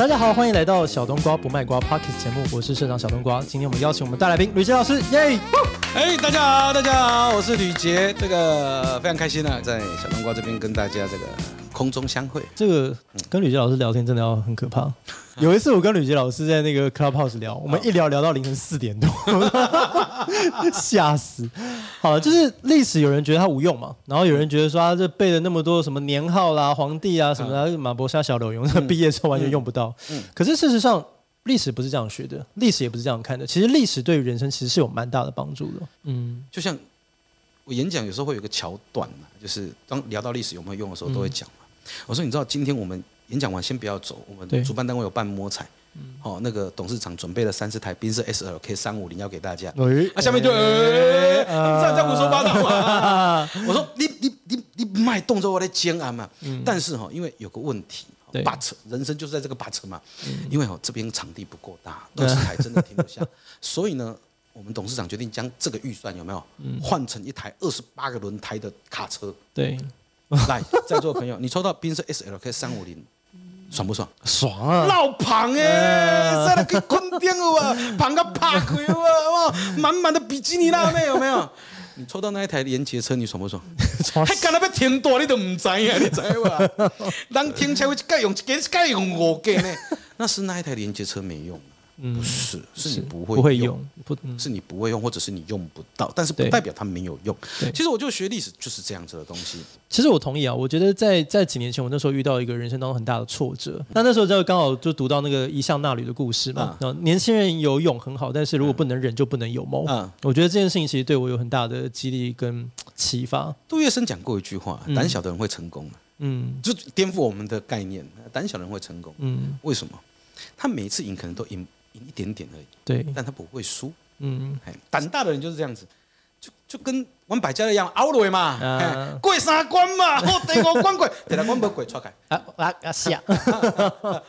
大家好，欢迎来到小冬瓜不卖瓜 Podcast 节目，我是社长小冬瓜。今天我们邀请我们大来宾吕捷老师，耶！哎，大家好，大家好，我是吕捷，这个非常开心啊，在小冬瓜这边跟大家这个空中相会。这个跟吕捷老师聊天真的要很可怕。有一次我跟吕杰老师在那个 Clubhouse 聊，我们一聊聊到凌晨四点多，吓死。好，就是历史有人觉得它无用嘛，然后有人觉得说他这背了那么多什么年号啦、皇帝啊什么的，马伯沙小柳永，毕业之后完全用不到。可是事实上，历史不是这样学的，历史也不是这样看的。其实历史对于人生其实是有蛮大的帮助的。嗯，就像我演讲有时候会有个桥段嘛，就是当聊到历史有没有用的时候，都会讲嘛。我说你知道今天我们演讲完先不要走，我们主办单位有办摸彩。哦，那个董事长准备了三十台宾士 S L K 三五零要给大家。欸、啊，下面就，欸、你这样胡说八道嘛？我说你你你你卖动作我来煎啊嘛。嗯、但是哈，因为有个问题，but 人生就是在这个 but 嘛。嗯、因为哦这边场地不够大，二十台真的停不下，所以呢，我们董事长决定将这个预算有没有换成一台二十八个轮胎的卡车。对，来在座的朋友，你抽到宾士 S L K 三五零。爽不爽？爽啊！老胖哎，在那个坤顶了哇，胖个趴开哇，满满的比基尼辣妹有没有？你抽到那一台连接车，你爽不爽？还敢那边停多，你都唔知啊？你知吧？人停车会盖用一个，盖用五个呢？那是那一台连接车没用。不是，是你不会用，不会用，不是你不会用，或者是你用不到，但是不代表它没有用。其实我就学历史就是这样子的东西。其实我同意啊，我觉得在在几年前，我那时候遇到一个人生当中很大的挫折，那那时候就刚好就读到那个一向那旅的故事嘛。年轻人有勇很好，但是如果不能忍，就不能有谋。我觉得这件事情其实对我有很大的激励跟启发。杜月笙讲过一句话：胆小的人会成功。嗯，就颠覆我们的概念，胆小的人会成功。嗯，为什么？他每一次赢可能都赢。赢一点点而已，对，但他不会输。嗯，胆大的人就是这样子，就就跟玩百家乐一样，熬落嘛，过三关嘛，我 第五关过，第六关没过，错开。啊啊啊！下，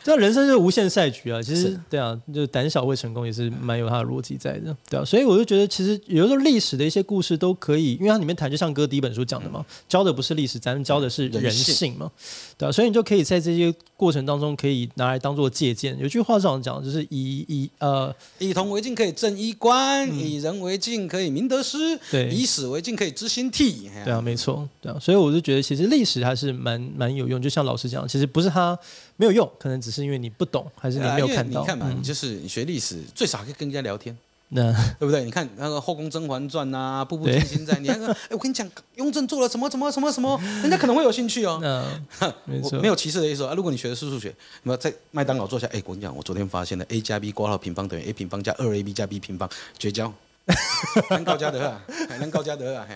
这 人生就是无限赛局啊。其实，对啊，就胆小会成功，也是蛮有它的逻辑在的，对啊。所以我就觉得，其实有时候历史的一些故事都可以，因为它里面谈，就像哥第一本书讲的嘛，教的不是历史，咱们教的是人性嘛，对啊。所以你就可以在这些过程当中，可以拿来当做借鉴。有句话是这样讲，就是以以呃，以铜为镜可以正衣冠，以人为镜可以明得失，对，以史为镜可以知兴替。对啊，没错，对啊，所以我就觉得其实历史还是蛮蛮有用，就像老师讲，其实不是它没有用，可能只是因为你不懂，还是你没有看到。你看嘛，你就是你学历史最少可以跟人家聊天，那对不对？你看那个《后宫甄嬛传》呐，《步步惊心》在，你那个，哎，我跟你讲，雍正做了什么什么什么什么，人家可能会有兴趣哦。没错，没有歧视的意思啊。如果你学的是数学，那么在麦当劳坐下，哎，我跟你讲，我昨天发现了 a 加 b 括号平方等于 a 平方加二 ab 加 b 平方，绝交。能高加德啊，能高加德啊，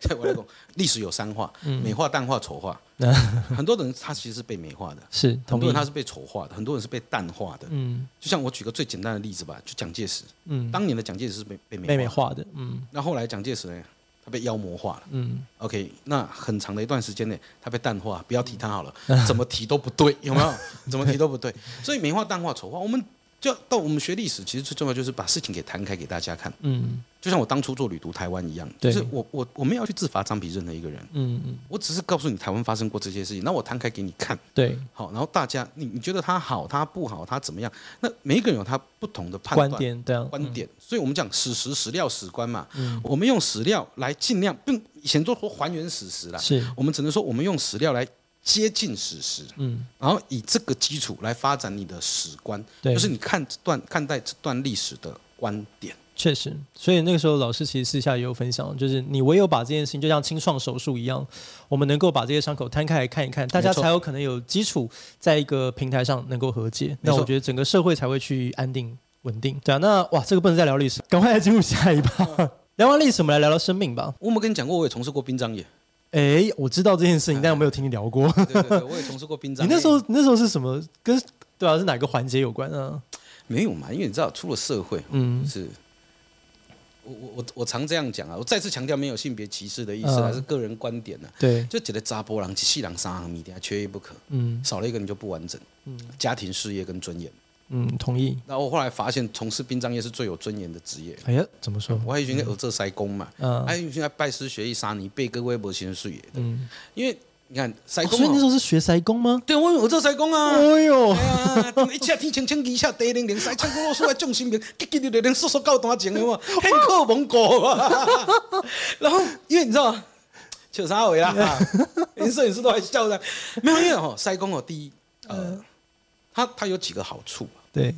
在我来讲，历史有三化：美化、淡化、丑化。很多人他其实是被美化的，是很多人他是被丑化的，很多人是被淡化的。嗯，就像我举个最简单的例子吧，就蒋介石。嗯，当年的蒋介石是被被美化的。嗯，那后来蒋介石呢，他被妖魔化了。嗯，OK，那很长的一段时间内，他被淡化，不要提他好了，怎么提都不对，有没有？怎么提都不对。所以美化、淡化、丑化，我们。就到我们学历史，其实最重要就是把事情给摊开给大家看。嗯，就像我当初做旅途台湾一样，就是我我我没有去自罚张比任何一个人。嗯嗯，我只是告诉你台湾发生过这些事情，那我摊开给你看。对，好，然后大家你你觉得他好，他不好，他怎么样？那每一个人有他不同的判断观点，对啊，观点。所以我们讲史实、史料、史观嘛。嗯，我们用史料来尽量，并以前都说还原史实啦。是，我们只能说我们用史料来。接近史实，嗯，然后以这个基础来发展你的史观，对，就是你看这段看待这段历史的观点。确实，所以那个时候老师其实私下也有分享，就是你唯有把这件事情就像清创手术一样，我们能够把这些伤口摊开来看一看，大家才有可能有基础在一个平台上能够和解。那我觉得整个社会才会去安定稳定。对啊，那哇，这个不能再聊历史，赶快来进入下一趴。聊完历史，我们来聊聊生命吧。我们跟你讲过，我也从事过殡葬业。哎，我知道这件事情，但我没有听你聊过。对对对，我也从事过殡葬。你那时候那时候是什么？跟对啊，是哪个环节有关啊？没有嘛，因为你知道，出了社会，嗯，是。我我我我常这样讲啊，我再次强调，没有性别歧视的意思，还是个人观点呢。对，就觉得查甫人一世人三项，一定缺一不可。嗯，少了一个你就不完整。嗯，家庭、事业跟尊严。嗯，同意。然后我后来发现，从事殡葬业是最有尊严的职业。哎呀，怎么说？我还以为儿这塞工嘛，嗯，还以为拜师学艺杀你背个微博先水。嗯，因为你看塞工，所以那时候是学塞工吗？对，我我做塞工啊。哎呦，一下天青青，二车地零零，塞车公路出来重心平，结结的连叔叔高大情的嘛，很可蒙古。然后因为你知道，笑啥话啦？连摄影师都还笑的。没有，因为哦，塞工哦，第一，呃，他他有几个好处。对，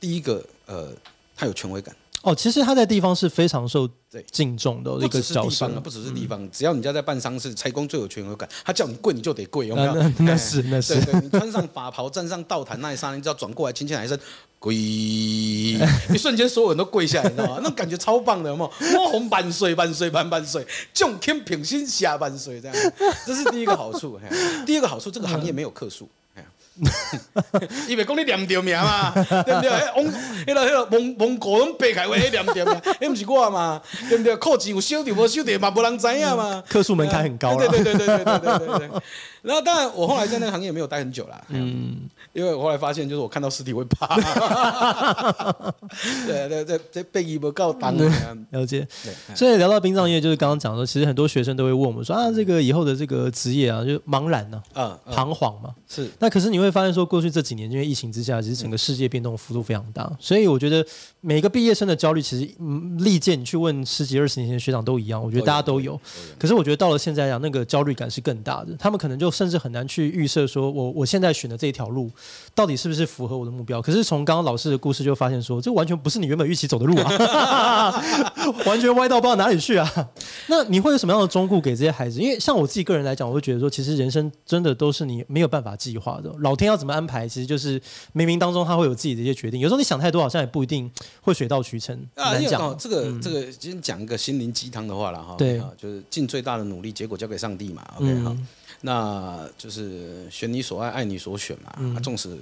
第一个，呃，他有权威感。哦，其实他在地方是非常受敬重的一个角色，不只是地方，只要你家在办丧事，差公最有权威感，他叫你跪你就得跪，有没有？那是那是，你穿上法袍站上道坛那一刹那，你只要转过来，轻轻喊一声跪，一瞬间所有人都跪下来，你知道吗？那感觉超棒的，有没有？哇红万岁万岁万万岁，众天平心下万岁，这样，这是第一个好处。第二个好处，这个行业没有客诉。因为讲你念着名嘛，对不对？往迄个迄个蒙蒙古拢白开话，念着名，你不是我嘛，对不对？扣钱有收着无收的嘛，无人知影嘛。客数门槛很高。对对对对对对对对对。然后当然，我后来在那个行业没有待很久啦。嗯。因为我后来发现，就是我看到尸体会怕。对对对，这背衣不够当。了解。所以聊到殡葬业，就是刚刚讲说，其实很多学生都会问我们说啊，这个以后的这个职业啊，就茫然呢，啊，彷徨嘛。是。那可是你会发现说，过去这几年因为疫情之下，其实整个世界变动幅度非常大，所以我觉得每个毕业生的焦虑，其实历届你去问十几二十年前的学长都一样，我觉得大家都有。可是我觉得到了现在来讲，那个焦虑感是更大的，他们可能就甚至很难去预设说，我我现在选的这一条路。到底是不是符合我的目标？可是从刚刚老师的故事就发现说，这完全不是你原本预期走的路啊，完全歪到不知道哪里去啊。那你会有什么样的忠告给这些孩子？因为像我自己个人来讲，我会觉得说，其实人生真的都是你没有办法计划的，老天要怎么安排，其实就是冥冥当中他会有自己的一些决定。有时候你想太多，好像也不一定会水到渠成。啊，难讲。这个、嗯、这个，今天讲一个心灵鸡汤的话了哈。对，就是尽最大的努力，结果交给上帝嘛。OK 好。那就是选你所爱，爱你所选嘛。嗯、啊，纵使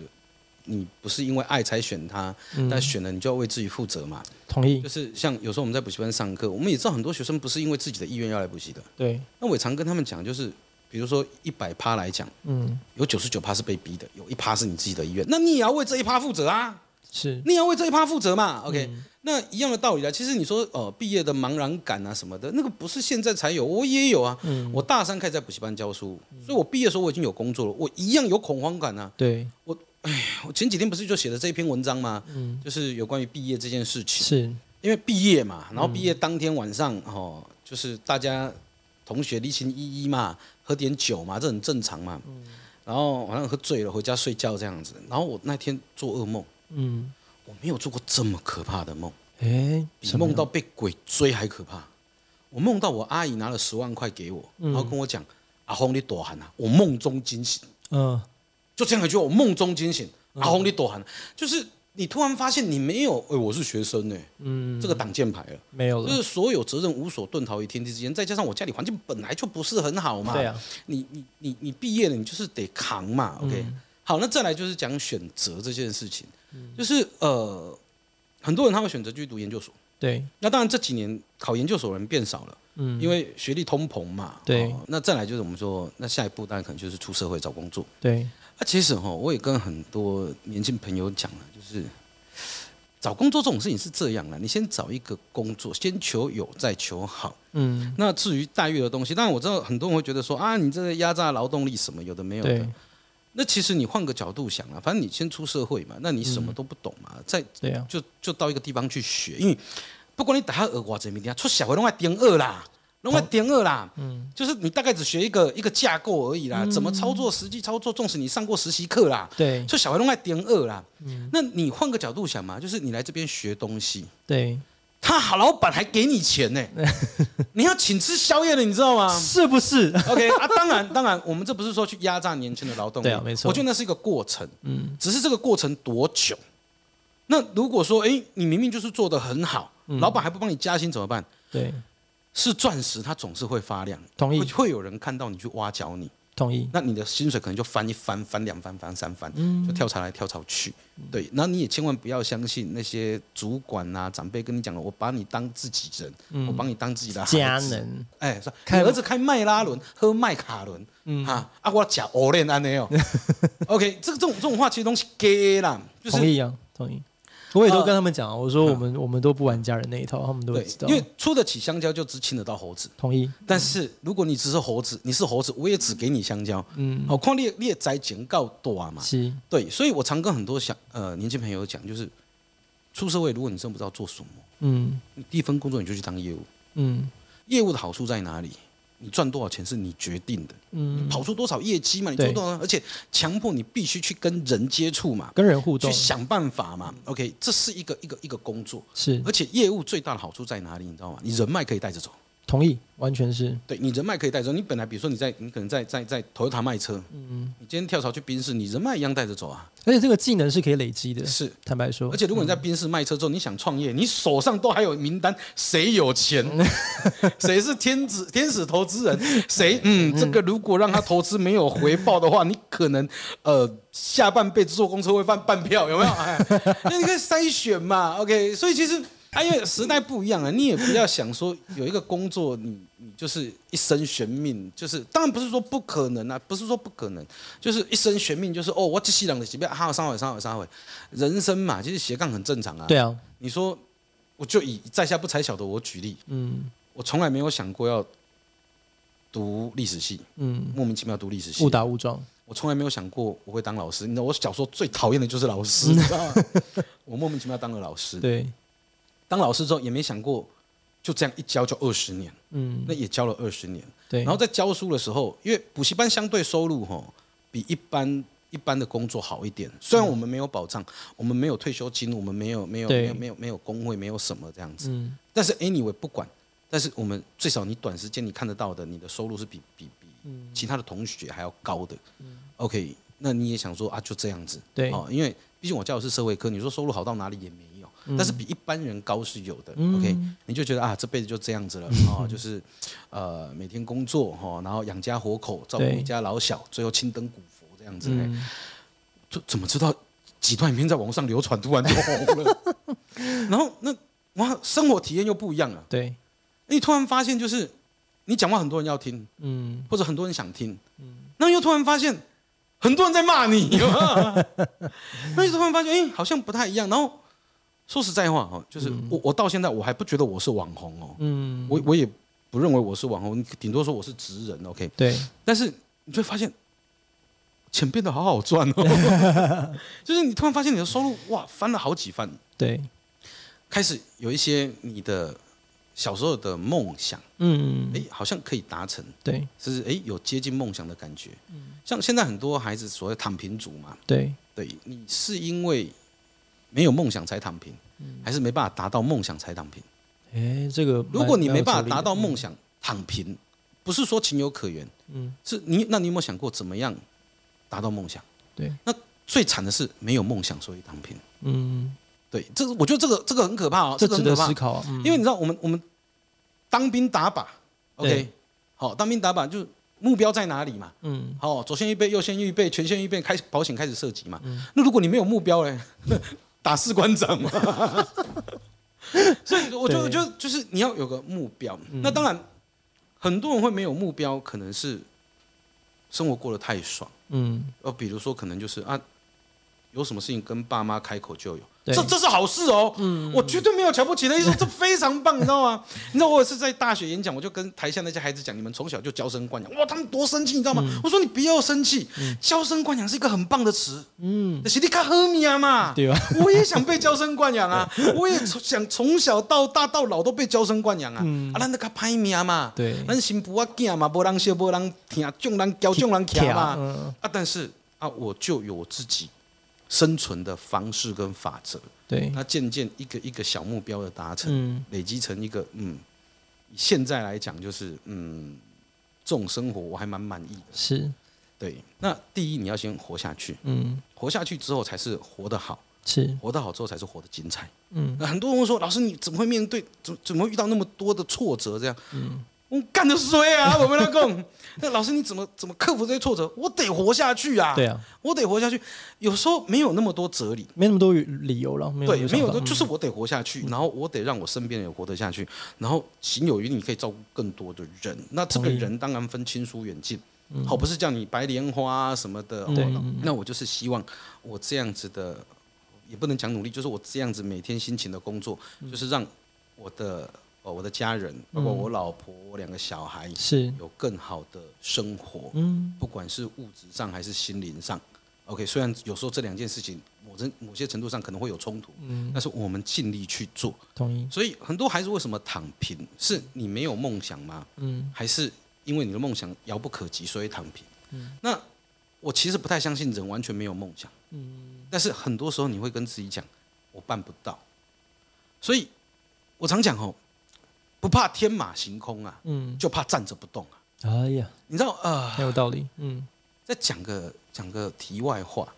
你不是因为爱才选他，嗯、但选了你就要为自己负责嘛。同意。就是像有时候我们在补习班上课，我们也知道很多学生不是因为自己的意愿要来补习的。对。那我也常跟他们讲，就是比如说一百趴来讲，嗯，有九十九趴是被逼的，有一趴是你自己的意愿，那你也要为这一趴负责啊。是。你要为这一趴负责嘛？OK。嗯那一样的道理啦，其实你说哦，毕业的茫然感啊什么的，那个不是现在才有，我也有啊。嗯、我大三开始在补习班教书，嗯、所以我毕业的时候我已经有工作了，我一样有恐慌感啊。对，我哎，我前几天不是就写了这一篇文章吗？嗯，就是有关于毕业这件事情。是，因为毕业嘛，然后毕业当天晚上哦，就是大家同学离情依依嘛，喝点酒嘛，这很正常嘛。嗯、然后晚上喝醉了回家睡觉这样子，然后我那天做噩梦。嗯。我没有做过这么可怕的梦，哎，比梦到被鬼追还可怕。我梦到我阿姨拿了十万块给我，然后跟我讲：“阿红你躲寒啊！”我梦中惊醒，嗯，就这样一句，我梦中惊醒，阿红你躲寒，就是你突然发现你没有，哎，我是学生呢，嗯，这个挡箭牌了，没有了，就是所有责任无所遁逃于天地之间，再加上我家里环境本来就不是很好嘛，对啊，你你你你毕业了，你就是得扛嘛，OK，好，那再来就是讲选择这件事情。就是呃，很多人他会选择去读研究所。对，那当然这几年考研究所的人变少了，嗯，因为学历通膨嘛。对，那再来就是我们说，那下一步当然可能就是出社会找工作。对，那其实哈，我也跟很多年轻朋友讲了，就是找工作这种事情是这样的，你先找一个工作，先求有再求好。嗯，那至于待遇的东西，当然我知道很多人会觉得说啊，你这个压榨劳动力什么有的没有的。那其实你换个角度想啊，反正你先出社会嘛，那你什么都不懂嘛，再对啊，就就到一个地方去学，因为不管你打下二瓜这边的，出小会弄来点二啦，弄来点二啦，嗯，就是你大概只学一个一个架构而已啦，怎么操作，实际操作，纵使你上过实习课啦，对，出小会弄来点二啦，嗯，那你换个角度想嘛，就是你来这边学东西，对。他好老板还给你钱呢，你要请吃宵夜的，你知道吗？是不是？OK 啊，当然，当然，我们这不是说去压榨年轻的劳动力，对啊，没错。我觉得那是一个过程，嗯，只是这个过程多久？那如果说，哎，你明明就是做的很好，老板还不帮你加薪怎么办？对，是钻石，它总是会发亮，同意，会有人看到你去挖角你。同意，那你的薪水可能就翻一翻，翻两翻，翻三翻，就跳槽来跳槽去。对，那你也千万不要相信那些主管啊、长辈跟你讲的，我把你当自己人，我把你当自己的家人。哎，说开儿子开迈拉伦，喝麦卡伦，嗯啊，啊我讲欧练安尼哦。OK，这个这种这种话其实东西给啦，同意啊，同意。我也都跟他们讲，我说我们我们都不玩家人那一套，他们都知道。因为出得起香蕉就只亲得到猴子。同意。但是如果你只是猴子，你是猴子，我也只给你香蕉。嗯。好，况你你也在警告多啊嘛？是。对，所以我常跟很多小呃年轻朋友讲，就是出社会，如果你真不知道做什么，嗯，你第一份工作你就去当业务。嗯。业务的好处在哪里？你赚多少钱是你决定的，嗯，跑出多少业绩嘛，你做多少，而且强迫你必须去跟人接触嘛，跟人互动，去想办法嘛。OK，这是一个一个一个工作，是，而且业务最大的好处在哪里？你知道吗？你人脉可以带着走。同意，完全是对你人脉可以带走。你本来比如说你在，你可能在在在 Toyota 卖车，嗯，你今天跳槽去宾士，你人脉一样带着走啊。而且这个技能是可以累积的，是坦白说。而且如果你在宾士卖车之后，你想创业，你手上都还有名单，谁有钱，谁是天子天使投资人，谁嗯，这个如果让他投资没有回报的话，你可能呃下半辈子坐公车会翻半票，有没有？哎，那你可以筛选嘛，OK。所以其实。啊，因为时代不一样啊，你也不要想说有一个工作你，你你就是一生悬命，就是当然不是说不可能啊，不是说不可能，就是一生悬命，就是哦，我这西两的随便哈三回三回三回，人生嘛，其实斜杠很正常啊。对啊，你说我就以在下不才晓得我举例，嗯，我从来没有想过要读历史系，嗯，莫名其妙读历史系，误打误撞，我从来没有想过我会当老师，你知道我小时候最讨厌的就是老师，你知道吗？我莫名其妙当了老师，对。当老师之后也没想过，就这样一教就二十年，嗯，那也教了二十年，对。然后在教书的时候，因为补习班相对收入哈比一般一般的工作好一点，虽然我们没有保障，我们没有退休金，我们没有没有没有没有没有工会，没有什么这样子，嗯。但是 anyway 不管，但是我们最少你短时间你看得到的，你的收入是比比比其他的同学还要高的，嗯。OK，那你也想说啊，就这样子，对，哦，因为毕竟我教的是社会科，你说收入好到哪里也没。但是比一般人高是有的，嗯，OK，你就觉得啊，这辈子就这样子了，哦，就是，呃，每天工作哈，然后养家活口，照顾一家老小，最后青灯古佛这样子，嗯，就怎么知道几段影片在网上流传，突然就红了，然后那哇，生活体验又不一样了，对，你突然发现就是你讲话很多人要听，嗯，或者很多人想听，嗯，那又突然发现很多人在骂你，那又突然发现哎，好像不太一样，然后。说实在话哦，就是我我到现在我还不觉得我是网红哦，嗯，我我也不认为我是网红，顶多说我是职人，OK，对。但是你就会发现钱变得好好赚哦，就是你突然发现你的收入哇翻了好几番，对，开始有一些你的小时候的梦想，嗯，哎，好像可以达成，对，就是哎有接近梦想的感觉，嗯，像现在很多孩子所谓躺平族嘛，对，对你是因为。没有梦想才躺平，还是没办法达到梦想才躺平？哎，这个如果你没办法达到梦想躺平，不是说情有可原，嗯，是你那你有没有想过怎么样达到梦想？对，那最惨的是没有梦想所以躺平，嗯，对，这个我觉得这个这个很可怕哦，这值得思考，因为你知道我们我们当兵打靶，OK，好，当兵打靶就目标在哪里嘛？嗯，好，左线预备，右线预备，全线预备，开始保险开始涉及嘛。那如果你没有目标嘞？打士官长嘛，所以我觉得就就是你要有个目标。那当然，很多人会没有目标，可能是生活过得太爽。嗯，呃，比如说可能就是啊，有什么事情跟爸妈开口就有。这这是好事哦，嗯，我绝对没有瞧不起的意思，这非常棒，你知道吗？你知道我也是在大学演讲，我就跟台下那些孩子讲，你们从小就娇生惯养，哇，他们多生气，你知道吗？我说你不要生气，娇生惯养是一个很棒的词，嗯，是你卡喝米啊嘛，对吧？我也想被娇生惯养啊，我也想从小到大到老都被娇生惯养啊，啊，咱那个歹命嘛，对，咱新妇啊囝嘛，无人笑，无人听，众人教，众人骑嘛，啊，但是啊，我就有我自己。生存的方式跟法则，对，那渐渐一个一个小目标的达成，嗯、累积成一个，嗯，现在来讲就是，嗯，这种生活我还蛮满意的。是，对。那第一你要先活下去，嗯，活下去之后才是活得好，是，活得好之后才是活得精彩，嗯。那很多人会说，老师你怎么会面对，怎怎么会遇到那么多的挫折这样？嗯。我干的衰啊！我们来讲，那老师你怎么怎么克服这些挫折？我得活下去啊！对啊，我得活下去。有时候没有那么多哲理，没那么多理由了。对，没有，就是我得活下去，然后我得让我身边人活得下去，然后行有余力，你可以照顾更多的人。那这个人当然分亲疏远近，好，不是叫你白莲花什么的。对，那我就是希望我这样子的也不能讲努力，就是我这样子每天辛勤的工作，嗯、就是让我的哦我的家人，包括我老婆、我两个小孩是有更好的生活，嗯，不管是物质上还是心灵上。OK，虽然有时候这两件事情某程某些程度上可能会有冲突，嗯，但是我们尽力去做。同意。所以很多孩子为什么躺平？是你没有梦想吗？嗯，还是因为你的梦想遥不可及，所以躺平？嗯，那我其实不太相信人完全没有梦想。嗯，但是很多时候你会跟自己讲，我办不到。所以我常讲哦，不怕天马行空啊，嗯，就怕站着不动啊。哎呀，你知道啊，很有道理。嗯，再讲个。讲个题外话，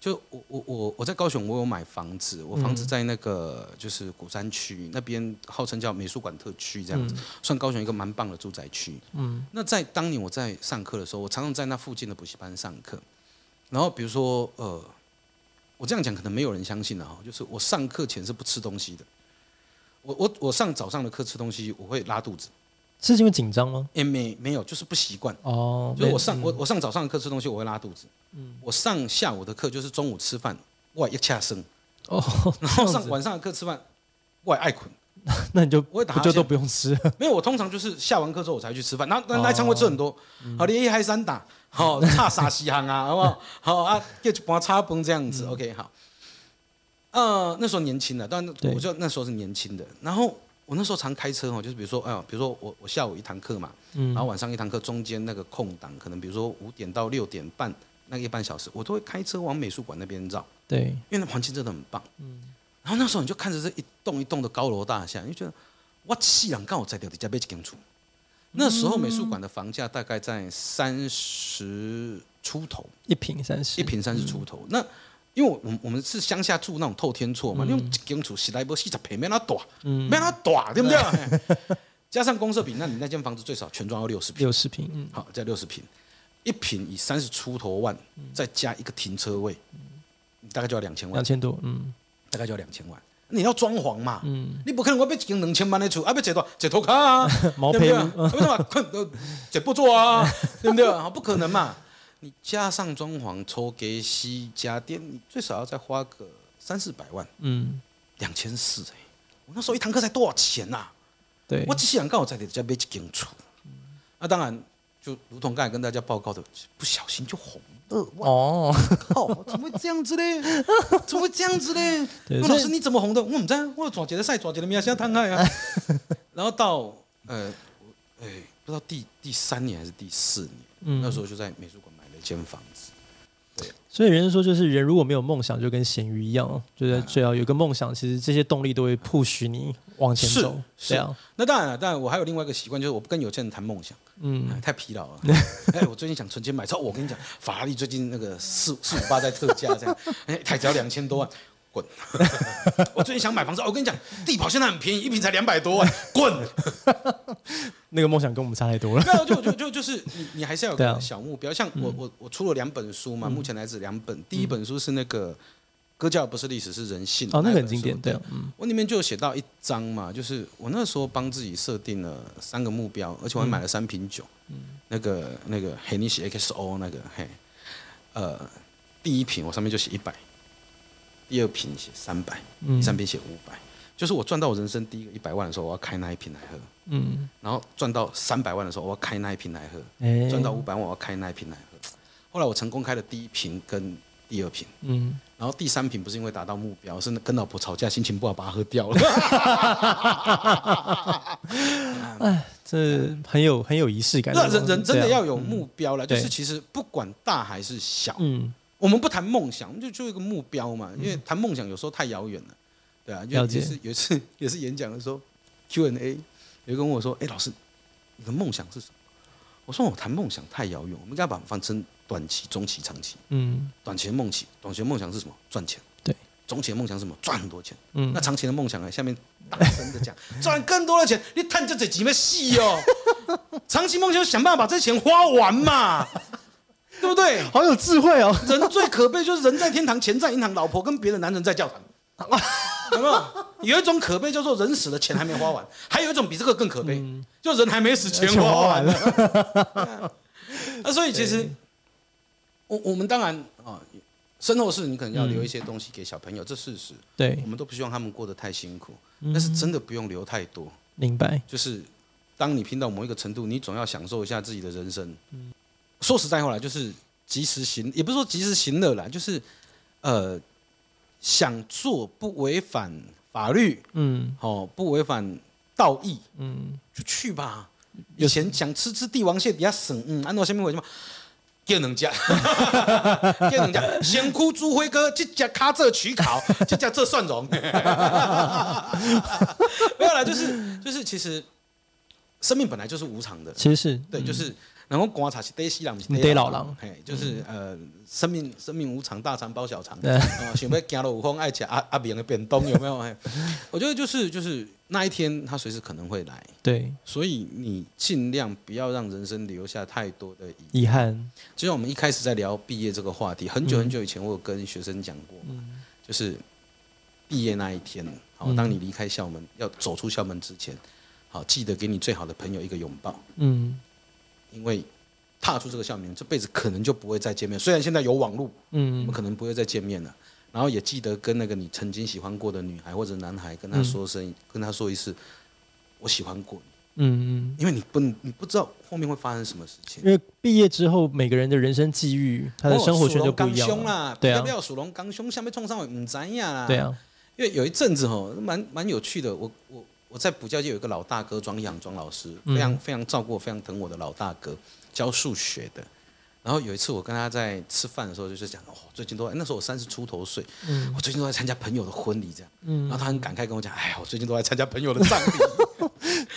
就我我我我在高雄，我有买房子，我房子在那个就是古山区那边，号称叫美术馆特区这样子，算高雄一个蛮棒的住宅区。嗯，那在当年我在上课的时候，我常常在那附近的补习班上课。然后比如说呃，我这样讲可能没有人相信了哈，就是我上课前是不吃东西的。我我我上早上的课吃东西，我会拉肚子。是因为紧张吗？也没没有，就是不习惯。哦，就我上、嗯、我我上早上的课吃东西，我会拉肚子。嗯，我上下午的课就是中午吃饭，我一恰生。哦，然后上晚上的课吃饭，我爱困。那你就我会打，就都不用吃。没有，我通常就是下完课之后我才去吃饭。然后那一餐会吃很多。好，你一嗨三打，好，差啥稀罕啊，好不好？好啊，就一般差崩这样子。OK，好。呃，那时候年轻的，但我就那时候是年轻的，然后。我那时候常开车哦，就是比如说，哎呀，比如说我我下午一堂课嘛，然后晚上一堂课中间那个空档，可能比如说五点到六点半那个一半小时，我都会开车往美术馆那边绕。对，因为那环境真的很棒。嗯。然后那时候你就看着这一栋一栋的高楼大厦，你就觉得哇，夕阳刚好在掉底下被清楚。那时候美术馆的房价大概在三十出头，一平三十，一平三十出头。那因为我我们是乡下住那种透天厝嘛，用一间厝十来波四十坪，没那大，没那大，对不对？加上公设比，那你那间房子最少全装要六十平。六十平，嗯、好，在六十平，一平以三十出头万，再加一个停车位，大概就要两千万。两千多，嗯，大概就要两千万。你要装潢嘛，嗯，你不可能我要一间两千万的厝，啊，要坐多坐头卡啊，毛坯，为什么困都坐不做啊？对不对？好，不可能嘛。你加上装潢、抽给西、家电，你最少要再花个三四百万。嗯，两千四哎，我那时候一堂课才多少钱呐、啊？对，我只想刚好在这家买一间厝。嗯，那当然，就如同刚才跟大家报告的，不小心就红了。哦，靠，怎么会这样子呢？怎么会这样子呢？问老师你怎么红的？我唔知，我抓几个赛，抓几个咩？现在摊开啊。然后到呃，哎，不知道第第三年还是第四年，嗯、那时候就在美术馆。间房子，对，所以人家说，就是人如果没有梦想，就跟咸鱼一样，就是只要有个梦想，其实这些动力都会 push 你往前走。是这样。那当然了，当然我还有另外一个习惯，就是我不跟有钱人谈梦想，嗯，太疲劳了。哎，我最近想存钱买车，我跟你讲，法拉利最近那个四四五八在特价，这样，哎，才只要两千多万。滚！我最近想买房子，我跟你讲，地跑现在很便宜，一平才两百多万。滚！那个梦想跟我们差太多了。没有，就就就就是你，你还是要有个小目标。像我，我我出了两本书嘛，目前来自两本。第一本书是那个《歌教不是历史，是人性》。哦，那个很经典。对，我里面就写到一章嘛，就是我那时候帮自己设定了三个目标，而且我还买了三瓶酒。那个那个黑尼西 XO 那个嘿，呃，第一瓶我上面就写一百。第二瓶写三百，第三瓶写五百，就是我赚到我人生第一个一百万的时候，我要开那一瓶来喝。嗯，然后赚到三百万的时候，我要开那一瓶来喝。欸、赚到五百万，我要开那一瓶来喝。后来我成功开了第一瓶跟第二瓶。嗯，然后第三瓶不是因为达到目标，是跟老婆吵架，心情不好把它喝掉了。哎，这很有很有仪式感。那人人真的要有目标了，嗯、就是其实不管大还是小。嗯。我们不谈梦想，我们就就一个目标嘛。因为谈梦想有时候太遥远了，对啊。也是有一次也是演讲的时候，Q&A，有人问我说：“哎，老师，你的梦想是什么？”我说：“我谈梦想太遥远，我们应该把它分成短期、中期、长期。嗯，短期的梦想，短期的梦想是什么？赚钱。对，中期的梦想是什么？赚很多钱。嗯，那长期的梦想呢？下面大声的讲，赚更多的钱。你谈这嘴几枚戏哦，长期梦想想办法把这钱花完嘛。”对不对？好有智慧哦！人最可悲就是人在天堂，钱在银行，老婆跟别的男人在教堂，有没有？有一种可悲叫做人死了，钱还没花完；还有一种比这个更可悲，嗯、就人还没死，钱花完了。那所以其实，我我们当然啊，身后事你可能要留一些东西给小朋友，嗯、这事实。对，我们都不希望他们过得太辛苦，嗯、但是真的不用留太多。明白。就是当你拼到某一个程度，你总要享受一下自己的人生。嗯、说实在话啦，就是及时行，也不是说及时行乐啦，就是呃，想做不违反法律，嗯，哦，不违反道义，嗯，就去吧。以前想吃吃帝王蟹，底下省，嗯，按照下面为什么？叫人家，叫人家，先哭朱辉哥，这家卡 这取考，这家这蒜蓉，没有啦，就是就是，其实生命本来就是无常的，其实是对，就是。然后观察是对西郎，是对老郎，嘿，就是呃，生命生命无常，大肠包小肠，啊，想要行路有风，爱吃阿阿明的便当，有没有？我觉得就是就是那一天，他随时可能会来，对，所以你尽量不要让人生留下太多的遗憾。就像我们一开始在聊毕业这个话题，很久很久以前，我有跟学生讲过，就是毕业那一天，好，当你离开校门，要走出校门之前，好，记得给你最好的朋友一个拥抱，嗯。因为踏出这个校门，这辈子可能就不会再见面。虽然现在有网络，嗯，我们可能不会再见面了。然后也记得跟那个你曾经喜欢过的女孩或者男孩，跟他说声，嗯、跟他说一次，我喜欢过你。嗯嗯。因为你不，你不知道后面会发生什么事情。因为毕业之后，每个人的人生际遇，他的生活圈就不一样了。对啊。不要属龙刚凶，下面冲上来唔怎样。对啊。因为有一阵子哦，蛮蛮有趣的。我我。我在补教界有一个老大哥庄养庄老师，非常非常照顾我，非常疼我的老大哥，教数学的。然后有一次我跟他在吃饭的时候，就是讲哦，最近都在那时候我三十出头岁，我最近都在参加朋友的婚礼，这样。然后他很感慨跟我讲，哎呀，我最近都在参加朋友的葬礼。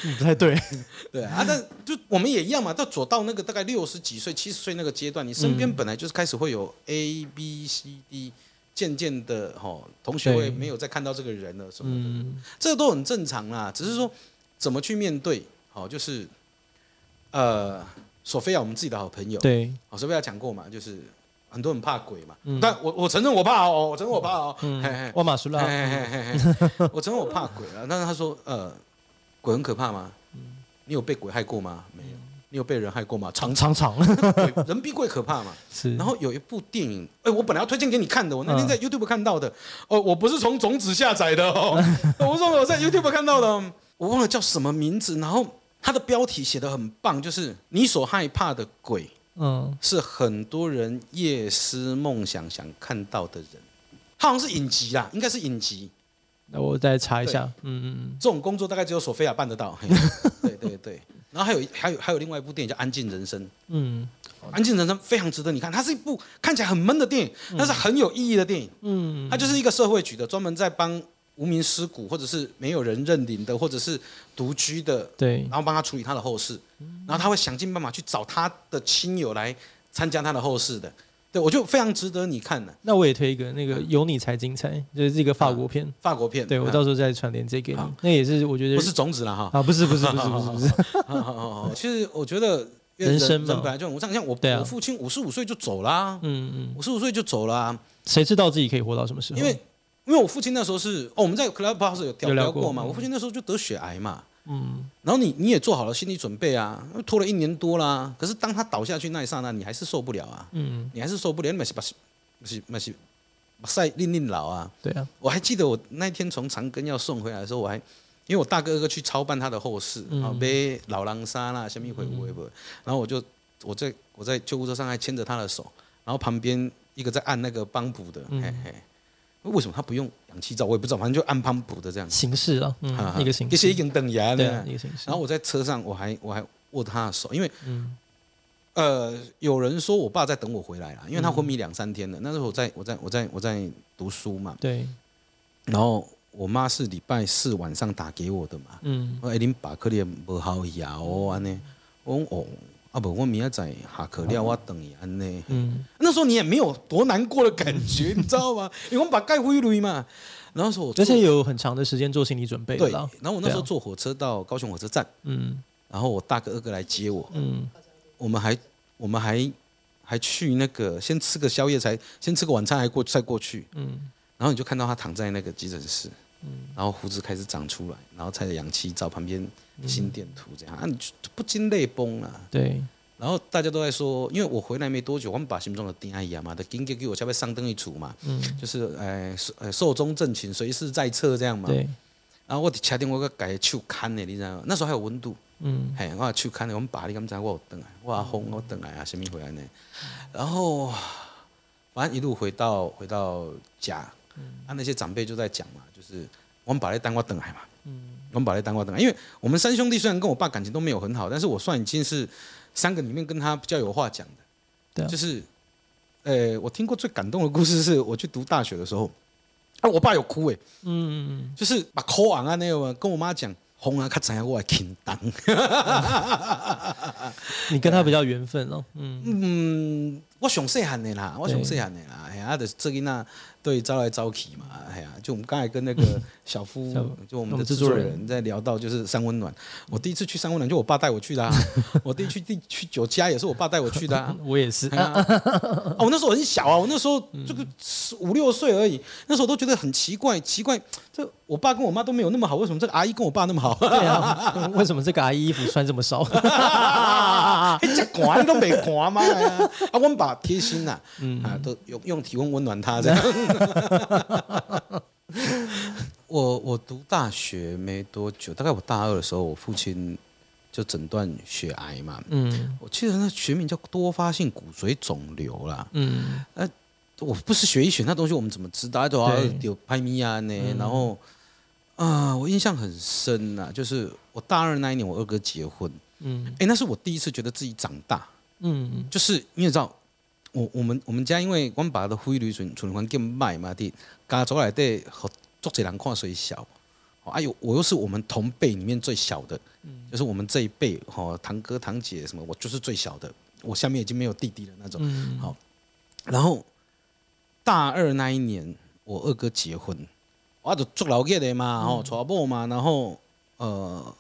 不太对，对啊，但就我们也一样嘛，到走到那个大概六十几岁、七十岁那个阶段，你身边本来就是开始会有 A、B、C、D。渐渐的，哈，同学会没有再看到这个人了，什么的，嗯、这都很正常啦。只是说怎么去面对，好，就是呃，索菲亚，我们自己的好朋友，对，好，索菲亚讲过嘛，就是很多人怕鬼嘛，嗯、但我我承认我怕哦，我承认我怕哦，我马苏拉，我承认我怕鬼了，但是他说，呃，鬼很可怕吗？你有被鬼害过吗？没有。你有被人害过吗？常常常，人比鬼可怕嘛。是。然后有一部电影，哎，我本来要推荐给你看的，我那天在 YouTube 看到的。哦，我不是从种子下载的哦，我说我在 YouTube 看到的，我忘了叫什么名字。然后它的标题写得很棒，就是你所害怕的鬼，嗯，是很多人夜思梦想想看到的人。它好像是影集啦，应该是影集。那我再查一下。嗯嗯，这种工作大概只有索菲亚办得到。对对 对。然后还有还有还有另外一部电影叫《安静人生》，嗯，《安静人生》非常值得你看，它是一部看起来很闷的电影，但是很有意义的电影，嗯，它就是一个社会局的，专门在帮无名尸骨或者是没有人认领的或者是独居的，对，然后帮他处理他的后事，然后他会想尽办法去找他的亲友来参加他的后事的。对，我就非常值得你看的。那我也推一个，那个有你才精彩，就是这个法国片。法国片，对，我到时候再传链接给你。那也是我觉得不是种子了哈。啊，不是不是不是不是不是。其实我觉得人生本来就很无常，像我我父亲五十五岁就走啦。嗯嗯，五十五岁就走了。谁知道自己可以活到什么时候？因为因为我父亲那时候是哦，我们在 Clubhouse 有聊过嘛。我父亲那时候就得血癌嘛。嗯，然后你你也做好了心理准备啊，拖了一年多啦。可是当他倒下去那一刹那，你还是受不了啊。嗯，你还是受不了，你还是把是把是把晒令令老啊。对啊，我还记得我那天从长庚要送回来的时候，我还因为我大哥哥去操办他的后事，啊、嗯，背老狼沙啦，什么一回不回不，然后我就我在我在救护车上还牵着他的手，然后旁边一个在按那个帮补的，嗯、嘿嘿。为什么他不用氧气罩？我也不知道，反正就按泵补的这样形式啊，嗯，一个形式，这些已经等牙了，一个形式。然后我在车上，我还我还握他的手，因为，呃，有人说我爸在等我回来了，因为他昏迷两三天了。那时候我在我在我在我在读书嘛，对。然后我妈是礼拜四晚上打给我的嘛，嗯，我说恁爸可能不好牙哦，安尼，我哦。啊不，我明仔载下课了，我等你安尼。嗯，那时候你也没有多难过的感觉，你知道吗？因为我们把钙回垒嘛。然后说我，而且有很长的时间做心理准备。对。然后我那时候坐火车到高雄火车站。嗯。然后我大哥二哥来接我。嗯。我们还我们还还去那个先吃个宵夜，才先吃个晚餐，还过再过去。嗯。然后你就看到他躺在那个急诊室。嗯。然后胡子开始长出来，然后踩着氧气罩，旁边心电图这样，啊，你就不禁泪崩了。对。然后大家都在说，因为我回来没多久，我们把心中的定爱呀嘛的紧急给我下边上灯一杵嘛，嗯，就是哎寿寿终正寝，随时在侧这样嘛。对。然后我确定我个改手看的，你知道吗？那时候还有温度。嗯。嘿，我手看的，我们爸你敢知我有等来，我阿风我等来啊，什么回来呢？然后反正一路回到回到家，嗯，啊那些长辈就在讲嘛，就是我们爸来等我等来嘛，嗯，我们爸来等我等来，因为我们三兄弟虽然跟我爸感情都没有很好，但是我算已经是。三个里面跟他比较有话讲的，对啊，就是，呃，我听过最感动的故事是我去读大学的时候，啊，我爸有哭哎，嗯嗯，就是把口昂啊那个跟我妈讲，红啊，他怎样我来听当，你跟他比较缘分哦，嗯嗯，我上细汉的啦，我上细汉的啦，哎呀，就是这个那。对，招来招去嘛，哎呀，就我们刚才跟那个小夫，就我们的制作人在聊到，就是三温暖。我第一次去三温暖，就我爸带我去的啊。我第一去第去酒家也是我爸带我去的啊。我也是。啊，我那时候很小啊，我那时候这个五六岁而已，那时候都觉得很奇怪，奇怪，这我爸跟我妈都没有那么好，为什么这个阿姨跟我爸那么好？对啊，为什么这个阿姨衣服穿这么少？你 这寒都没寒吗？啊，我们爸贴心呐，啊，都用用体温温暖他这样。我我读大学没多久，大概我大二的时候，我父亲就诊断血癌嘛。嗯，我记得那学名叫多发性骨髓肿瘤啦。嗯，呃，我不是学医学，那东西我们怎么知道？都要有拍咪啊呢。然后啊、呃，我印象很深呐，就是我大二那一年，我二哥结婚。嗯，哎，那是我第一次觉得自己长大。嗯，就是你也知道。我我们我们家因为我们爸的汇率存存款更卖嘛的，家族来的和做这人看虽小，哎呦，我又是我们同辈里面最小的，嗯、就是我们这一辈哈，堂哥堂姐什么，我就是最小的，我下面已经没有弟弟了那种，好、嗯，然后大二那一年，我二哥结婚，我就做老爷的嘛，吼、嗯，娶某嘛，然后呃。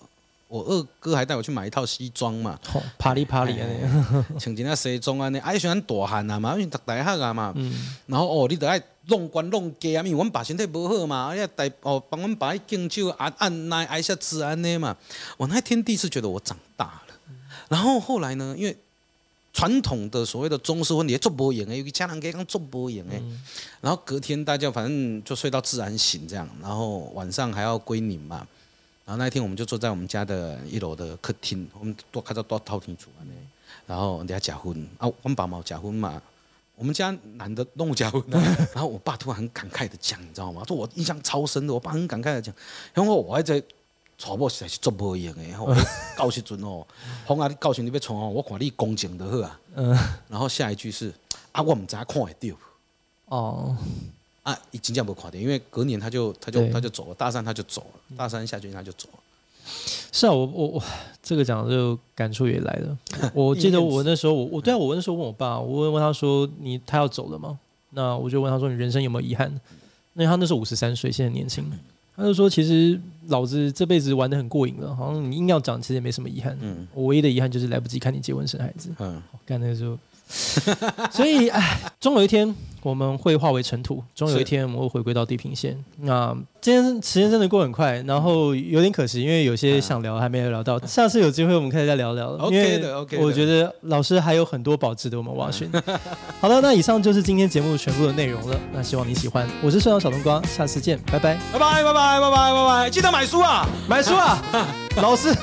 我二哥还带我去买一套西装嘛，啪里啪里啊，穿一件西装啊，你爱喜欢大汉啊嘛，因为读大学啊嘛，然后哦，你得爱弄官弄家啊，因为我们爸身体不好嘛，要带哦帮我们爸敬酒按按奶爱下子安呢嘛。我那天第一次觉得我长大了，然后后来呢，因为传统的所谓的中式婚礼做不赢哎，有个家人给刚做不赢哎，然后隔天大家反正就睡到自然醒这样，然后晚上还要归宁嘛。然后那一天我们就坐在我们家的一楼的客厅，我们多开着多套厅住然后人家结婚啊，我们爸妈结婚嘛，我们家男的弄结婚，然后我爸突然很感慨的讲，你知道吗？说我印象超深的，我爸很感慨的讲，然后我还在娶某实在是做不赢的，然后到时阵哦，红啊，你到时你要娶哦，我看你恭敬的好啊，嗯。然后下一句是啊，我唔知看会到。哦。啊，已经这样不垮掉，因为隔年他就他就他就走了，大三他就走了，大三下决心他就走了。是啊，我我我这个讲就感触也来了。我记得我那时候我我对啊，我那时候问我爸，我问问他说你他要走了吗？那我就问他说你人生有没有遗憾？那他那时候五十三岁，现在年轻，他就说其实老子这辈子玩的很过瘾了，好像你硬要讲，其实也没什么遗憾。嗯，我唯一的遗憾就是来不及看你结婚生孩子。嗯，干那个时候。所以，哎，终有一天我们会化为尘土，终有一天我们会回归到地平线。那今天时间真的过很快，然后有点可惜，因为有些想聊还没有聊到。下次有机会我们可以再聊聊。OK 的，OK。我觉得老师还有很多宝值得我们挖掘。好了，那以上就是今天节目全部的内容了。那希望你喜欢，我是社长小冬瓜，下次见，拜拜，拜拜，拜拜，拜拜，拜拜，记得买书啊，买书啊，老师。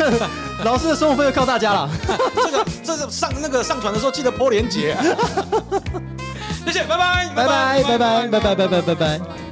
老师的生活费要靠大家了。这个这个上那个上传的时候记得泼连结。谢谢，拜拜，拜拜，拜拜，拜拜，拜拜，拜拜。